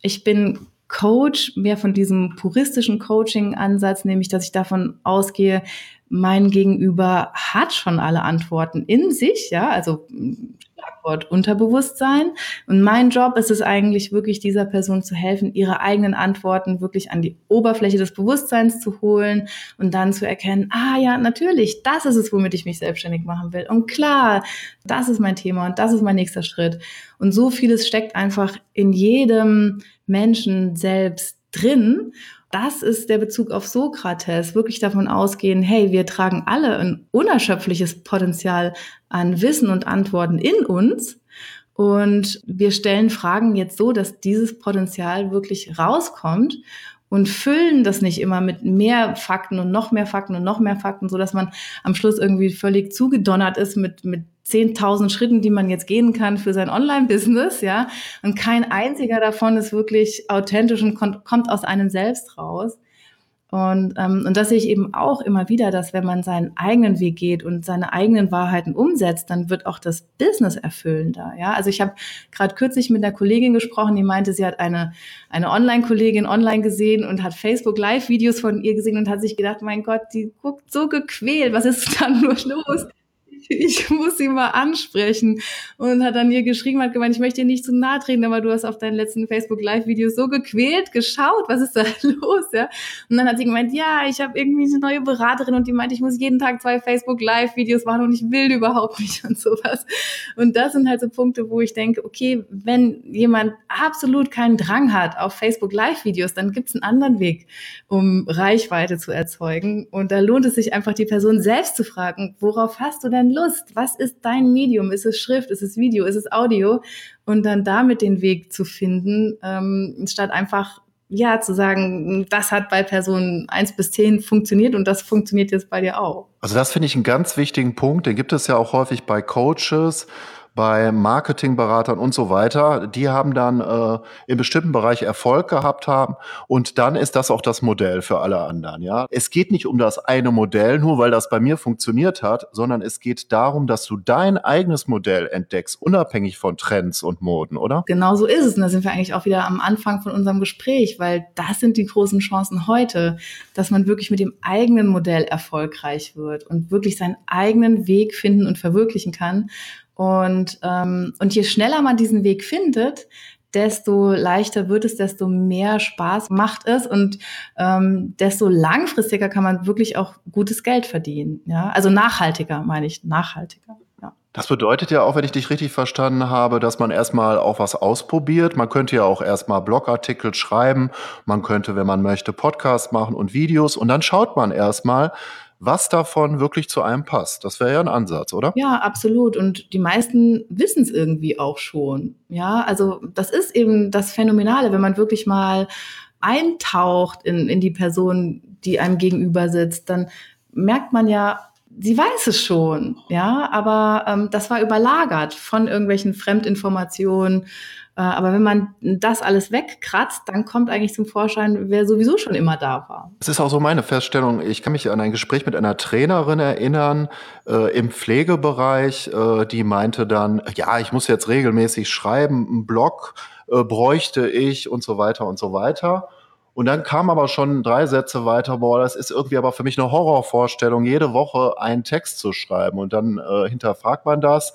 ich bin Coach mehr von diesem puristischen Coaching-Ansatz, nämlich dass ich davon ausgehe, mein Gegenüber hat schon alle Antworten in sich, ja, also Schlagwort Unterbewusstsein. Und mein Job ist es eigentlich wirklich, dieser Person zu helfen, ihre eigenen Antworten wirklich an die Oberfläche des Bewusstseins zu holen und dann zu erkennen, ah ja, natürlich, das ist es, womit ich mich selbstständig machen will. Und klar, das ist mein Thema und das ist mein nächster Schritt. Und so vieles steckt einfach in jedem Menschen selbst drin das ist der Bezug auf Sokrates, wirklich davon ausgehen, hey, wir tragen alle ein unerschöpfliches Potenzial an Wissen und Antworten in uns. Und wir stellen Fragen jetzt so, dass dieses Potenzial wirklich rauskommt und füllen das nicht immer mit mehr Fakten und noch mehr Fakten und noch mehr Fakten, so dass man am Schluss irgendwie völlig zugedonnert ist mit, mit 10.000 Schritten, die man jetzt gehen kann für sein Online-Business, ja. Und kein einziger davon ist wirklich authentisch und kommt aus einem selbst raus. Und, ähm, und das sehe ich eben auch immer wieder, dass wenn man seinen eigenen Weg geht und seine eigenen Wahrheiten umsetzt, dann wird auch das Business erfüllender. Ja, also ich habe gerade kürzlich mit einer Kollegin gesprochen, die meinte, sie hat eine eine Online-Kollegin online gesehen und hat Facebook Live-Videos von ihr gesehen und hat sich gedacht, mein Gott, die guckt so gequält, was ist da nur los? Ich muss sie mal ansprechen. Und hat dann ihr geschrieben, hat gemeint, ich möchte dir nicht zu nahe treten, aber du hast auf deinen letzten Facebook Live-Videos so gequält geschaut. Was ist da los? Ja? Und dann hat sie gemeint, ja, ich habe irgendwie eine neue Beraterin und die meint, ich muss jeden Tag zwei Facebook Live-Videos machen und ich will überhaupt nicht und sowas. Und das sind halt so Punkte, wo ich denke, okay, wenn jemand absolut keinen Drang hat auf Facebook Live-Videos, dann gibt es einen anderen Weg, um Reichweite zu erzeugen. Und da lohnt es sich einfach, die Person selbst zu fragen, worauf hast du denn Lust? Was ist dein Medium? Ist es Schrift? Ist es Video? Ist es Audio? Und dann damit den Weg zu finden, ähm, statt einfach ja, zu sagen, das hat bei Person eins bis zehn funktioniert und das funktioniert jetzt bei dir auch. Also das finde ich einen ganz wichtigen Punkt. Den gibt es ja auch häufig bei Coaches bei Marketingberatern und so weiter, die haben dann äh, im bestimmten Bereich Erfolg gehabt haben und dann ist das auch das Modell für alle anderen. Ja, es geht nicht um das eine Modell, nur weil das bei mir funktioniert hat, sondern es geht darum, dass du dein eigenes Modell entdeckst, unabhängig von Trends und Moden, oder? Genau so ist es. Und da sind wir eigentlich auch wieder am Anfang von unserem Gespräch, weil das sind die großen Chancen heute, dass man wirklich mit dem eigenen Modell erfolgreich wird und wirklich seinen eigenen Weg finden und verwirklichen kann. Und, ähm, und je schneller man diesen Weg findet, desto leichter wird es, desto mehr Spaß macht es und ähm, desto langfristiger kann man wirklich auch gutes Geld verdienen. Ja, also nachhaltiger meine ich, nachhaltiger. Ja. Das bedeutet ja auch, wenn ich dich richtig verstanden habe, dass man erstmal auch was ausprobiert. Man könnte ja auch erstmal Blogartikel schreiben, man könnte, wenn man möchte, Podcasts machen und Videos und dann schaut man erstmal, was davon wirklich zu einem passt. Das wäre ja ein Ansatz, oder? Ja, absolut. Und die meisten wissen es irgendwie auch schon. Ja, also das ist eben das Phänomenale, wenn man wirklich mal eintaucht in, in die Person, die einem gegenüber sitzt, dann merkt man ja, sie weiß es schon, ja, aber ähm, das war überlagert von irgendwelchen Fremdinformationen, aber wenn man das alles wegkratzt, dann kommt eigentlich zum Vorschein, wer sowieso schon immer da war. Das ist auch so meine Feststellung. Ich kann mich an ein Gespräch mit einer Trainerin erinnern äh, im Pflegebereich, äh, die meinte dann, ja, ich muss jetzt regelmäßig schreiben, einen Blog äh, bräuchte ich und so weiter und so weiter. Und dann kam aber schon drei Sätze weiter, boah, das ist irgendwie aber für mich eine Horrorvorstellung, jede Woche einen Text zu schreiben. Und dann äh, hinterfragt man das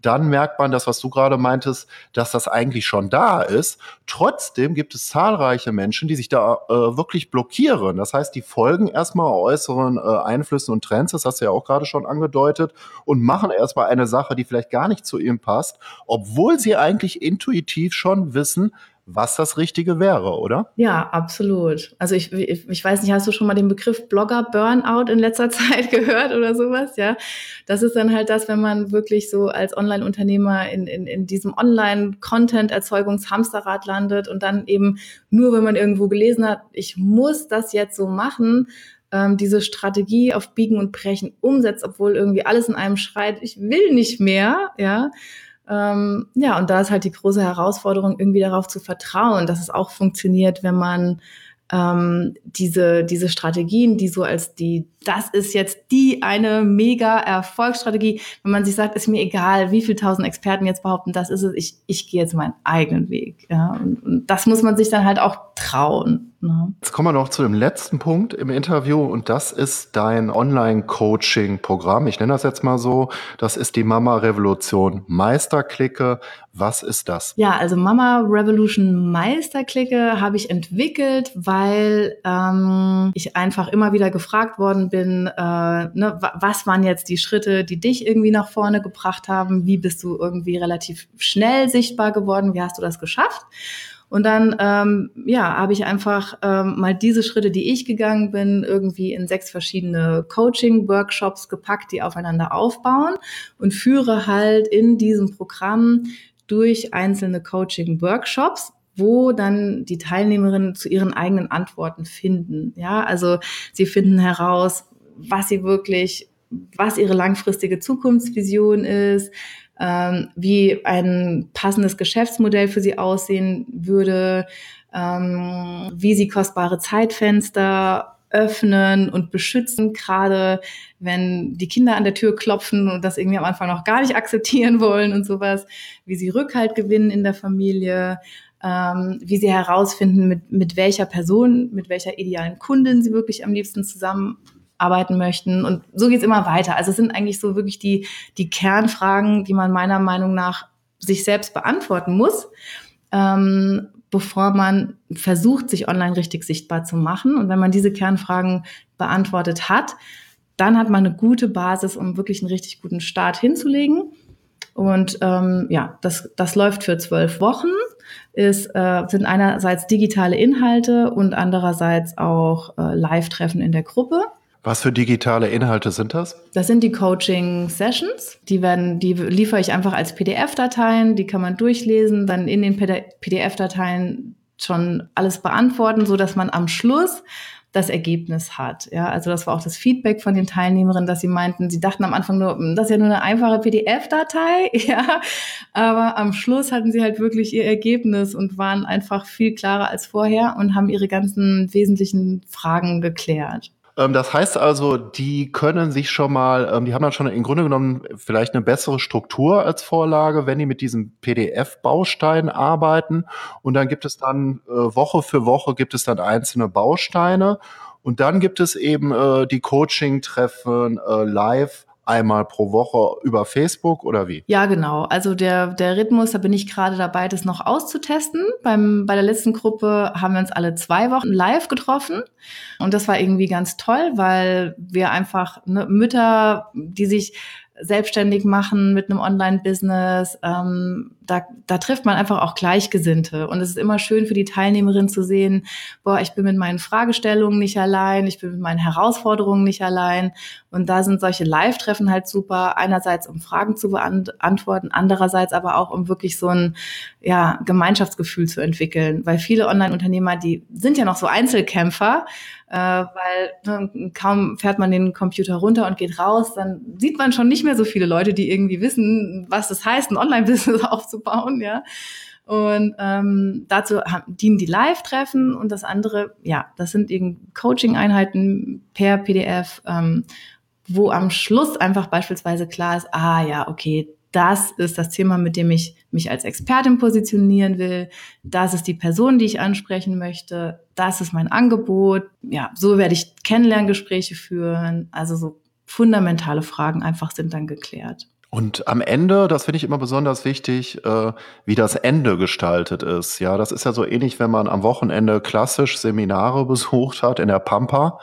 dann merkt man das, was du gerade meintest, dass das eigentlich schon da ist. Trotzdem gibt es zahlreiche Menschen, die sich da äh, wirklich blockieren. Das heißt, die folgen erstmal äußeren äh, Einflüssen und Trends, das hast du ja auch gerade schon angedeutet, und machen erstmal eine Sache, die vielleicht gar nicht zu ihm passt, obwohl sie eigentlich intuitiv schon wissen, was das Richtige wäre, oder? Ja, absolut. Also ich, ich, ich weiß nicht, hast du schon mal den Begriff Blogger Burnout in letzter Zeit gehört oder sowas? Ja, das ist dann halt das, wenn man wirklich so als Online-Unternehmer in, in, in diesem Online-Content-Erzeugungs-Hamsterrad landet und dann eben nur, wenn man irgendwo gelesen hat, ich muss das jetzt so machen, ähm, diese Strategie auf Biegen und Brechen umsetzt, obwohl irgendwie alles in einem schreit, ich will nicht mehr, ja ähm, ja, und da ist halt die große Herausforderung, irgendwie darauf zu vertrauen, dass es auch funktioniert, wenn man ähm, diese, diese Strategien, die so als die, das ist jetzt die eine mega Erfolgsstrategie, wenn man sich sagt, ist mir egal, wie viele tausend Experten jetzt behaupten, das ist es, ich, ich gehe jetzt meinen eigenen Weg. Ja? Und, und das muss man sich dann halt auch trauen. Ne? Jetzt kommen wir noch zu dem letzten Punkt im Interview und das ist dein Online-Coaching-Programm. Ich nenne das jetzt mal so. Das ist die Mama Revolution Meisterklicke. Was ist das? Ja, also Mama Revolution Meisterklicke habe ich entwickelt, weil ähm, ich einfach immer wieder gefragt worden bin, äh, ne, was waren jetzt die Schritte, die dich irgendwie nach vorne gebracht haben? Wie bist du irgendwie relativ schnell sichtbar geworden? Wie hast du das geschafft? Und dann, ähm, ja, habe ich einfach ähm, mal diese Schritte, die ich gegangen bin, irgendwie in sechs verschiedene Coaching-Workshops gepackt, die aufeinander aufbauen und führe halt in diesem Programm durch einzelne Coaching-Workshops wo dann die Teilnehmerinnen zu ihren eigenen Antworten finden. Ja, also sie finden heraus, was sie wirklich, was ihre langfristige Zukunftsvision ist, ähm, wie ein passendes Geschäftsmodell für sie aussehen würde, ähm, wie sie kostbare Zeitfenster öffnen und beschützen, gerade wenn die Kinder an der Tür klopfen und das irgendwie am Anfang noch gar nicht akzeptieren wollen und sowas, wie sie Rückhalt gewinnen in der Familie, ähm, wie sie herausfinden, mit, mit welcher Person, mit welcher idealen Kundin sie wirklich am liebsten zusammenarbeiten möchten. Und so geht's immer weiter. Also es sind eigentlich so wirklich die, die Kernfragen, die man meiner Meinung nach sich selbst beantworten muss. Ähm, bevor man versucht, sich online richtig sichtbar zu machen. Und wenn man diese Kernfragen beantwortet hat, dann hat man eine gute Basis, um wirklich einen richtig guten Start hinzulegen. Und ähm, ja, das, das läuft für zwölf Wochen. Ist, äh, sind einerseits digitale Inhalte und andererseits auch äh, Live-Treffen in der Gruppe. Was für digitale Inhalte sind das? Das sind die Coaching Sessions. Die werden, die liefere ich einfach als PDF-Dateien. Die kann man durchlesen, dann in den PDF-Dateien schon alles beantworten, so dass man am Schluss das Ergebnis hat. Ja, also das war auch das Feedback von den Teilnehmerinnen, dass sie meinten, sie dachten am Anfang nur, hm, das ist ja nur eine einfache PDF-Datei, ja, aber am Schluss hatten sie halt wirklich ihr Ergebnis und waren einfach viel klarer als vorher und haben ihre ganzen wesentlichen Fragen geklärt. Ähm, das heißt also, die können sich schon mal, ähm, die haben dann schon im Grunde genommen vielleicht eine bessere Struktur als Vorlage, wenn die mit diesem PDF-Baustein arbeiten. Und dann gibt es dann äh, Woche für Woche gibt es dann einzelne Bausteine. Und dann gibt es eben äh, die Coaching-Treffen äh, live einmal pro Woche über Facebook oder wie? Ja, genau. Also der, der Rhythmus, da bin ich gerade dabei, das noch auszutesten. Beim, bei der letzten Gruppe haben wir uns alle zwei Wochen live getroffen. Und das war irgendwie ganz toll, weil wir einfach ne, Mütter, die sich selbstständig machen mit einem Online-Business. Ähm, da, da trifft man einfach auch Gleichgesinnte. Und es ist immer schön für die Teilnehmerin zu sehen, boah, ich bin mit meinen Fragestellungen nicht allein, ich bin mit meinen Herausforderungen nicht allein. Und da sind solche Live-Treffen halt super. Einerseits, um Fragen zu beantworten, andererseits aber auch, um wirklich so ein ja, Gemeinschaftsgefühl zu entwickeln. Weil viele Online-Unternehmer, die sind ja noch so Einzelkämpfer äh, weil ne, kaum fährt man den Computer runter und geht raus, dann sieht man schon nicht mehr so viele Leute, die irgendwie wissen, was das heißt, ein Online-Business aufzubauen, ja. Und ähm, dazu haben, dienen die Live-Treffen und das andere, ja, das sind eben Coaching-Einheiten per PDF, ähm, wo am Schluss einfach beispielsweise klar ist, ah ja, okay, das ist das Thema, mit dem ich mich als Expertin positionieren will. Das ist die Person, die ich ansprechen möchte. Das ist mein Angebot. Ja, so werde ich Kennenlerngespräche führen. Also so fundamentale Fragen einfach sind dann geklärt. Und am Ende, das finde ich immer besonders wichtig, äh, wie das Ende gestaltet ist. Ja, das ist ja so ähnlich, wenn man am Wochenende klassisch Seminare besucht hat in der Pampa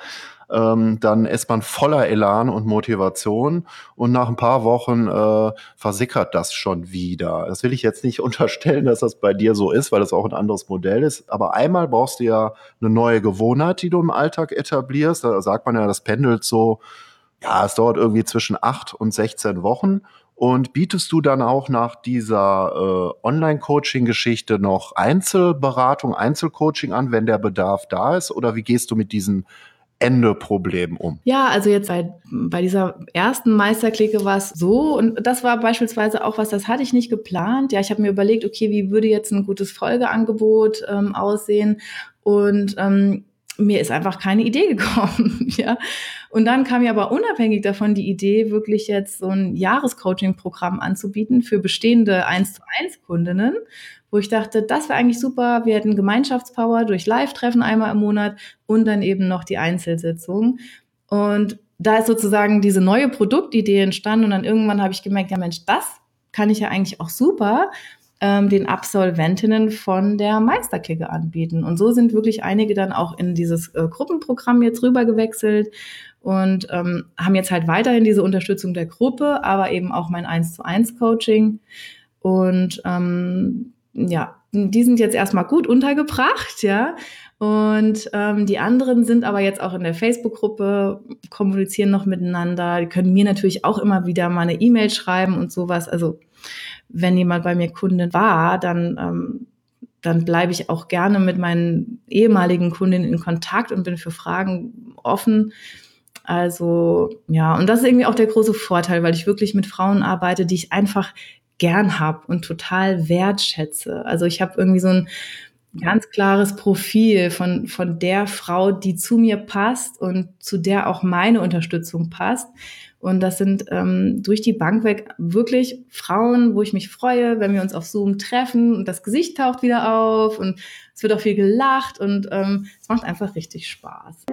ähm, dann ist man voller Elan und Motivation und nach ein paar Wochen äh, versickert das schon wieder. Das will ich jetzt nicht unterstellen, dass das bei dir so ist, weil das auch ein anderes Modell ist. Aber einmal brauchst du ja eine neue Gewohnheit, die du im Alltag etablierst. Da sagt man ja, das pendelt so, ja, es dauert irgendwie zwischen acht und 16 Wochen. Und bietest du dann auch nach dieser äh, Online-Coaching-Geschichte noch Einzelberatung, Einzelcoaching an, wenn der Bedarf da ist? Oder wie gehst du mit diesen Ende-Problem um? Ja, also jetzt bei, bei dieser ersten Meisterklicke war es so und das war beispielsweise auch was, das hatte ich nicht geplant. Ja, ich habe mir überlegt, okay, wie würde jetzt ein gutes Folgeangebot ähm, aussehen und ähm, mir ist einfach keine Idee gekommen, ja. Und dann kam mir aber unabhängig davon die Idee, wirklich jetzt so ein Jahrescoaching-Programm anzubieten für bestehende 1 zu 1 Kundinnen, wo ich dachte, das wäre eigentlich super. Wir hätten Gemeinschaftspower durch Live-Treffen einmal im Monat und dann eben noch die Einzelsitzung. Und da ist sozusagen diese neue Produktidee entstanden und dann irgendwann habe ich gemerkt, ja Mensch, das kann ich ja eigentlich auch super ähm, den Absolventinnen von der Meisterklicke anbieten. Und so sind wirklich einige dann auch in dieses äh, Gruppenprogramm jetzt rüber gewechselt und ähm, haben jetzt halt weiterhin diese Unterstützung der Gruppe, aber eben auch mein 1 zu 1 Coaching. Und ähm, ja, die sind jetzt erstmal gut untergebracht, ja. Und ähm, die anderen sind aber jetzt auch in der Facebook-Gruppe, kommunizieren noch miteinander. Die können mir natürlich auch immer wieder mal eine E-Mail schreiben und sowas. Also wenn jemand bei mir Kunde war, dann, ähm, dann bleibe ich auch gerne mit meinen ehemaligen Kundinnen in Kontakt und bin für Fragen offen. Also ja, und das ist irgendwie auch der große Vorteil, weil ich wirklich mit Frauen arbeite, die ich einfach gern habe und total wertschätze. Also ich habe irgendwie so ein ganz klares Profil von, von der Frau, die zu mir passt und zu der auch meine Unterstützung passt. Und das sind ähm, durch die Bank weg wirklich Frauen, wo ich mich freue, wenn wir uns auf Zoom treffen und das Gesicht taucht wieder auf und es wird auch viel gelacht und ähm, es macht einfach richtig Spaß.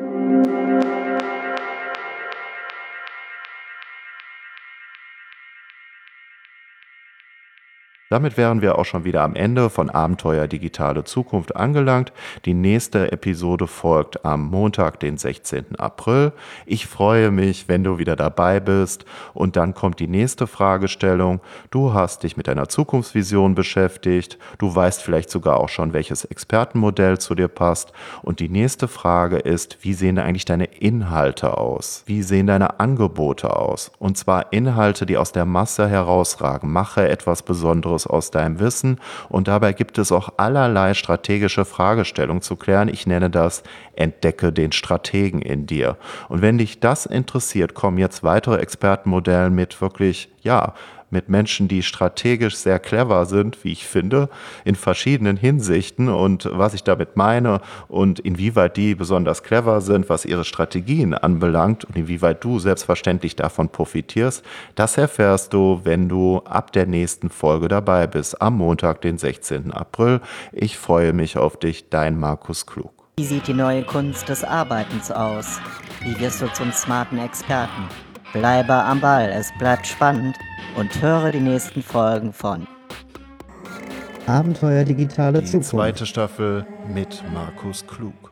Damit wären wir auch schon wieder am Ende von Abenteuer Digitale Zukunft angelangt. Die nächste Episode folgt am Montag, den 16. April. Ich freue mich, wenn du wieder dabei bist. Und dann kommt die nächste Fragestellung. Du hast dich mit deiner Zukunftsvision beschäftigt. Du weißt vielleicht sogar auch schon, welches Expertenmodell zu dir passt. Und die nächste Frage ist, wie sehen eigentlich deine Inhalte aus? Wie sehen deine Angebote aus? Und zwar Inhalte, die aus der Masse herausragen. Mache etwas Besonderes Infos aus deinem Wissen und dabei gibt es auch allerlei strategische Fragestellungen zu klären. Ich nenne das Entdecke den Strategen in dir. Und wenn dich das interessiert, kommen jetzt weitere Expertenmodelle mit wirklich, ja, mit Menschen, die strategisch sehr clever sind, wie ich finde, in verschiedenen Hinsichten und was ich damit meine und inwieweit die besonders clever sind, was ihre Strategien anbelangt und inwieweit du selbstverständlich davon profitierst, das erfährst du, wenn du ab der nächsten Folge dabei bist, am Montag, den 16. April. Ich freue mich auf dich, dein Markus Klug. Wie sieht die neue Kunst des Arbeitens aus? Wie wirst du zum smarten Experten? Bleibe am Ball, es bleibt spannend und höre die nächsten Folgen von Abenteuer digitale die Zukunft. Zweite Staffel mit Markus Klug.